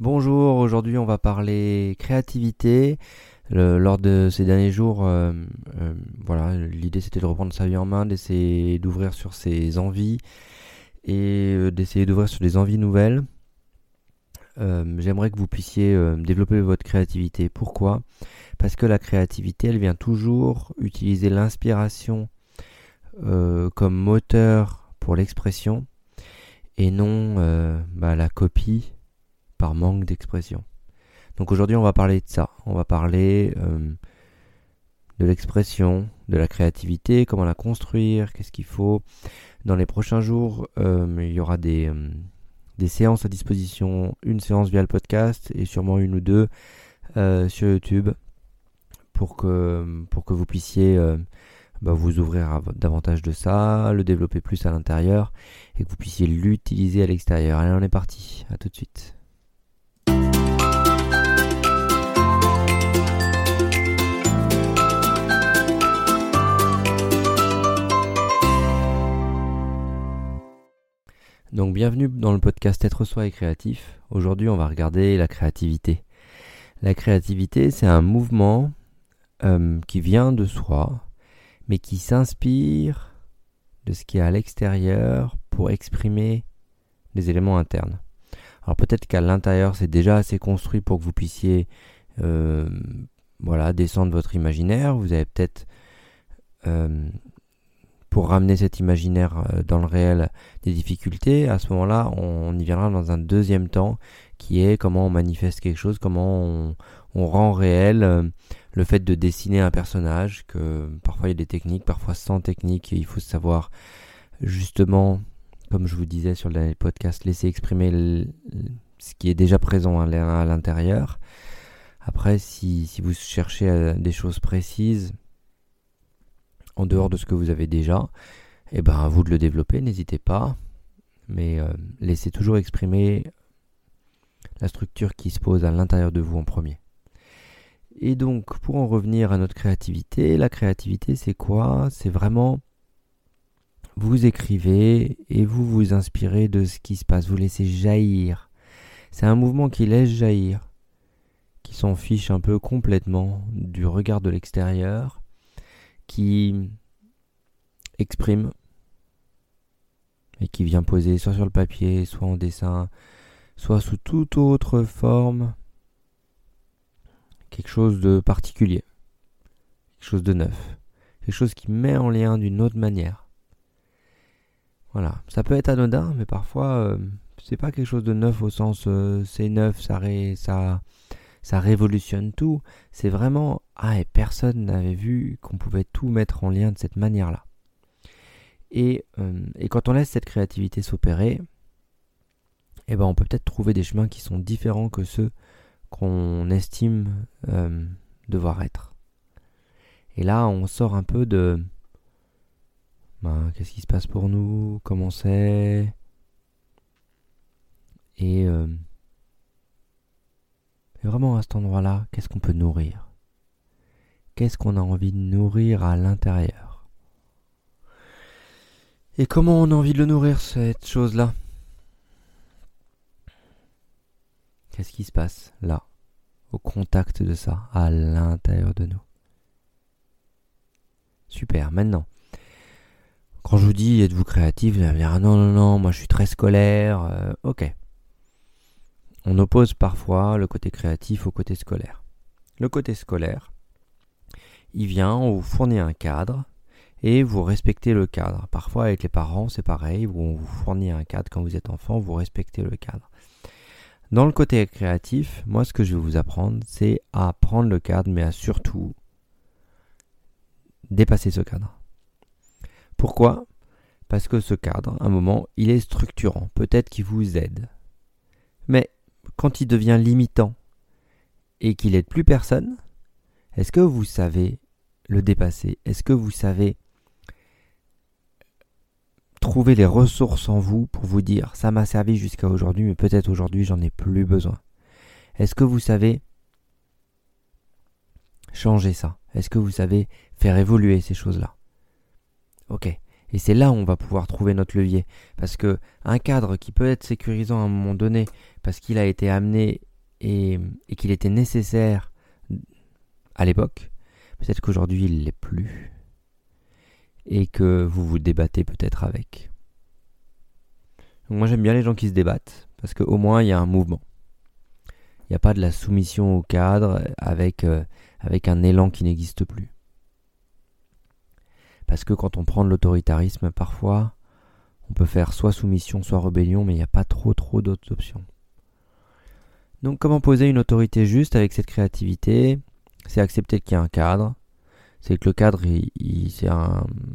Bonjour, aujourd'hui on va parler créativité. lors de ces derniers jours, euh, euh, voilà, l'idée c'était de reprendre sa vie en main, d'essayer d'ouvrir sur ses envies et euh, d'essayer d'ouvrir sur des envies nouvelles. J'aimerais que vous puissiez développer votre créativité. Pourquoi? Parce que la créativité, elle vient toujours utiliser l'inspiration comme moteur pour l'expression et non bah, la copie par manque d'expression. Donc aujourd'hui on va parler de ça, on va parler euh, de l'expression, de la créativité, comment la construire, qu'est-ce qu'il faut. Dans les prochains jours, euh, il y aura des, euh, des, séances à disposition, une séance via le podcast et sûrement une ou deux sur YouTube pour que, vous puissiez bah, vous ouvrir davantage de ça, le développer plus à l'intérieur et que vous puissiez l'utiliser à l'extérieur. Allez on est parti, à tout de suite. Donc bienvenue dans le podcast Être soi et créatif. Aujourd'hui on va regarder la créativité. La créativité c'est un mouvement euh, qui vient de soi mais qui s'inspire de ce qui est à l'extérieur pour exprimer des éléments internes. Alors peut-être qu'à l'intérieur c'est déjà assez construit pour que vous puissiez euh, voilà, descendre votre imaginaire. Vous avez peut-être euh, pour ramener cet imaginaire euh, dans le réel des difficultés, à ce moment-là, on y viendra dans un deuxième temps, qui est comment on manifeste quelque chose, comment on, rend réel euh, le fait de dessiner un personnage, que parfois il y a des techniques, parfois sans technique, il faut savoir justement, comme je vous disais sur le podcast, laisser exprimer ce qui est déjà présent à l'intérieur. Après, si, si vous cherchez euh, des choses précises, en dehors de ce que vous avez déjà, et eh ben à vous de le développer, n'hésitez pas. Mais euh, laissez toujours exprimer la structure qui se pose à l'intérieur de vous en premier. Et donc, pour en revenir à notre créativité, la créativité, c'est quoi? C'est vraiment vous écrivez et vous vous inspirez de ce qui se passe, vous laissez jaillir. C'est un mouvement qui laisse jaillir, qui s'en fiche un peu complètement du regard de l'extérieur qui exprime et qui vient poser soit sur le papier, soit en dessin, soit sous toute autre forme quelque chose de particulier, quelque chose de neuf, quelque chose qui met en lien d'une autre manière. Voilà, ça peut être anodin, mais parfois euh, c'est pas quelque chose de neuf au sens euh, c'est neuf, ça, ré, ça ça révolutionne tout. C'est vraiment ah et personne n'avait vu qu'on pouvait tout mettre en lien de cette manière-là. Et, euh, et, quand on laisse cette créativité s'opérer, eh ben on peut peut-être trouver des chemins qui sont différents que ceux qu'on estime euh, devoir être. Et là, on sort un peu de ben, qu'est-ce qui se passe pour nous, comment c'est, et euh, et vraiment à cet endroit-là, qu'est-ce qu'on peut nourrir? Qu'est-ce qu'on a envie de nourrir à l'intérieur? Et comment on a envie de le nourrir, cette chose-là? Qu'est-ce qui se passe là, au contact de ça, à l'intérieur de nous? Super, maintenant. Quand je vous dis êtes-vous créatif, vous allez me dire ah non, non, non, moi je suis très scolaire. Euh, ok. On oppose parfois le côté créatif au côté scolaire. Le côté scolaire, il vient, on vous fournit un cadre et vous respectez le cadre. Parfois avec les parents c'est pareil, on vous fournit un cadre quand vous êtes enfant, vous respectez le cadre. Dans le côté créatif, moi ce que je vais vous apprendre, c'est à prendre le cadre, mais à surtout dépasser ce cadre. Pourquoi? Parce que ce cadre, à un moment, il est structurant, peut-être qu'il vous aide. Mais quand il devient limitant et qu'il aide plus personne, est-ce que vous savez le dépasser? Est-ce que vous savez trouver les ressources en vous pour vous dire ça m'a servi jusqu'à aujourd'hui, mais peut-être aujourd'hui j'en ai plus besoin? Est-ce que vous savez changer ça? Est-ce que vous savez faire évoluer ces choses-là? Ok. Et c'est là où on va pouvoir trouver notre levier. Parce que un cadre qui peut être sécurisant à un moment donné, parce qu'il a été amené et, et qu'il était nécessaire à l'époque, peut-être qu'aujourd'hui il l'est plus et que vous vous débattez peut-être avec. moi j'aime bien les gens qui se débattent parce qu'au moins il y a un mouvement. Il n'y a pas de la soumission au cadre avec, euh, avec un élan qui n'existe plus. Parce que quand on prend de l'autoritarisme, parfois, on peut faire soit soumission, soit rébellion, mais il n'y a pas trop trop d'autres options. Donc comment poser une autorité juste avec cette créativité? C'est accepter qu'il y a un cadre. C'est que le cadre,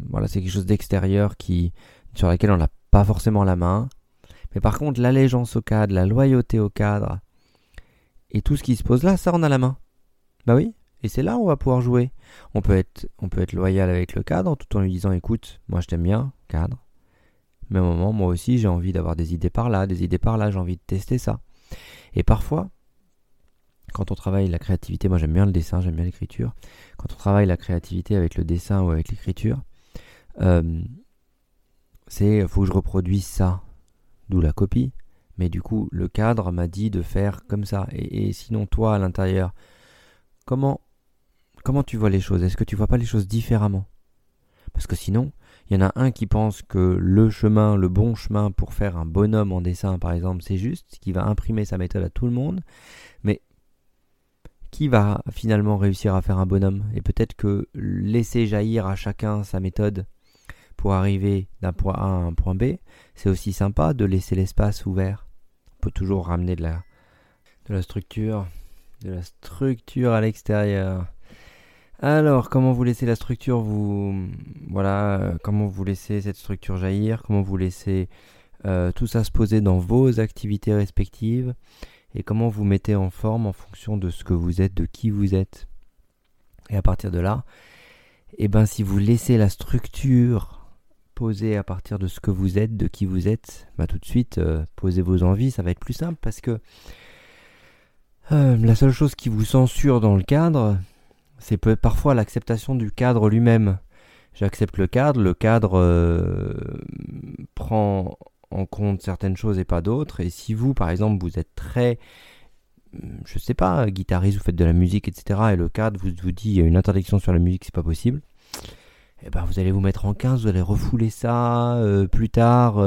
voilà, c'est quelque chose d'extérieur qui, sur laquelle on n'a pas forcément la main. Mais par contre, l'allégeance au cadre, la loyauté au cadre, et tout ce qui se pose là, ça on a la main. Bah oui, et c'est là où on va pouvoir jouer. On peut être, loyal avec le cadre tout en lui disant écoute, moi je t'aime bien, cadre. Mais un moment, moi aussi j'ai envie d'avoir des idées par là, des idées par là, j'ai envie de tester ça. Et parfois, quand on travaille la créativité, moi j'aime bien le dessin, j'aime bien l'écriture. Quand on travaille la créativité avec le dessin ou avec l'écriture, euh, c'est faut que je reproduise ça, d'où la copie. Mais du coup, le cadre m'a dit de faire comme ça. Et, sinon, toi, à l'intérieur, comment, comment tu vois les choses? Est-ce que tu vois pas les choses différemment? Parce que sinon, il y en a un qui pense que le chemin, le bon chemin pour faire un bonhomme en dessin, par exemple, c'est juste, qui va imprimer sa méthode à tout le monde. Mais qui va finalement réussir à faire un bonhomme? Et peut-être que laisser jaillir à chacun sa méthode pour arriver d'un point A à un point B, c'est aussi sympa de laisser l'espace ouvert. On peut toujours ramener de structure, de la structure à l'extérieur. Alors, comment vous laissez la structure vous voilà, euh, comment vous laissez cette structure jaillir, comment vous laissez euh, tout ça se poser dans vos activités respectives? Et comment vous mettez en forme en fonction de ce que vous êtes, de qui vous êtes? Et à partir de là, eh ben si vous laissez la structure poser à partir de ce que vous êtes, de qui vous êtes, bah tout de suite, euh, posez vos envies, ça va être plus simple parce que la seule chose qui vous censure dans le cadre, c'est parfois l'acceptation du cadre lui-même. J'accepte le cadre, le cadre euh, prend en compte certaines choses et pas d'autres. Et si vous, par exemple, vous êtes très, je sais pas, guitariste, vous faites de la musique, etc., et le cadre vous, vous dit il y a une interdiction sur la musique, c'est pas possible, eh ben, vous allez vous mettre en 15, vous allez refouler ça euh, plus tard.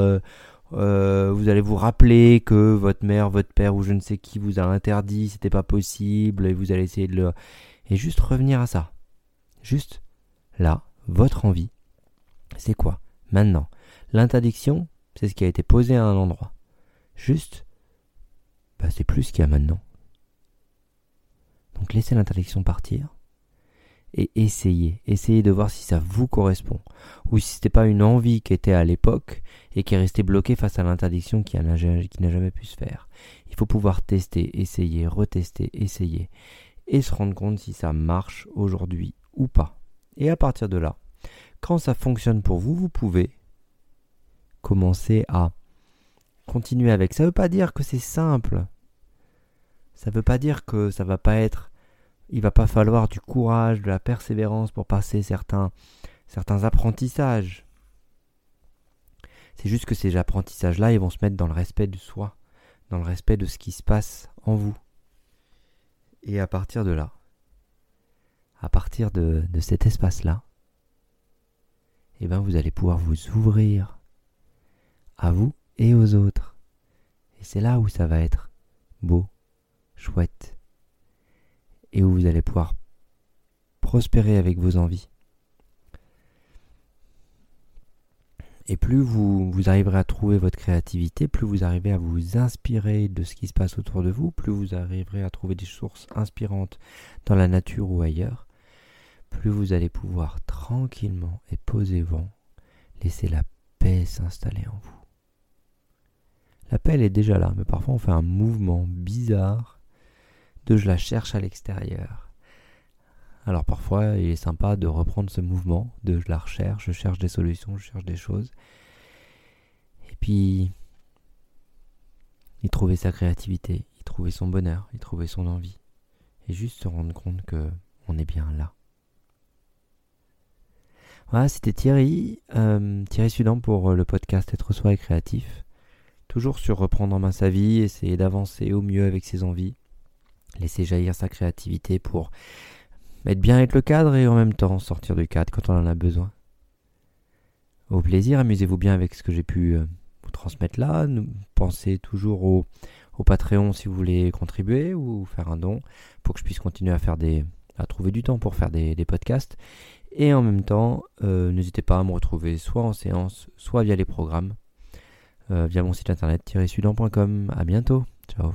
Euh, vous allez vous rappeler que votre mère, votre père ou je ne sais qui vous a interdit, c'était pas possible, et vous allez essayer de le. Et juste revenir à ça. Juste là, votre envie, c'est quoi? Maintenant, l'interdiction, c'est ce qui a été posé à un endroit. Juste, bah, c'est plus ce qu'il y a maintenant. Donc laissez l'interdiction partir et essayez. Essayez de voir si ça vous correspond. Ou si c'était pas une envie qui était à l'époque et qui est restée bloquée face à l'interdiction qui n'a jamais pu se faire. Il faut pouvoir tester, essayer, retester, essayer. Et se rendre compte si ça marche aujourd'hui ou pas. Et à partir de là, quand ça fonctionne pour vous, vous pouvez commencer à continuer avec. Ça ne veut pas dire que c'est simple. Ça ne veut pas dire que ça va pas être il va pas falloir du courage, de la persévérance pour passer certains, certains apprentissages. C'est juste que ces apprentissages-là, ils vont se mettre dans le respect de soi, dans le respect de ce qui se passe en vous. Et à partir de là, à partir de, de cet espace-là, eh ben vous allez pouvoir vous ouvrir à vous et aux autres. Et c'est là où ça va être beau, chouette et où vous allez pouvoir prospérer avec vos envies. Et plus vous, vous arriverez à trouver votre créativité, plus vous arriverez à vous inspirer de ce qui se passe autour de vous, plus vous arriverez à trouver des sources inspirantes dans la nature ou ailleurs, plus vous allez pouvoir tranquillement et posément laisser la paix s'installer en vous. La paix elle est déjà là, mais parfois on fait un mouvement bizarre de je la cherche à l'extérieur. Alors parfois, il est sympa de reprendre ce mouvement de la recherche, je cherche des solutions, je cherche des choses. Et puis, y trouver sa créativité, y trouver son bonheur, y trouver son envie. Et juste se rendre compte que on est bien là. Voilà, c'était Thierry, euh, Thierry Sudan pour le podcast Être soi et créatif. Toujours sur reprendre en main sa vie, essayer d'avancer au mieux avec ses envies laisser jaillir sa créativité pour mettre bien être le cadre et en même temps sortir du cadre quand on en a besoin. Au plaisir, amusez-vous bien avec ce que j'ai pu euh, vous transmettre là. Pensez toujours au, Patreon si vous voulez contribuer ou faire un don pour que je puisse continuer à faire des à trouver du temps pour faire des, podcasts. Et en même temps, euh, n'hésitez pas à me retrouver soit en séance, soit via les programmes, euh, via mon site internet sudan.com. À bientôt. Ciao.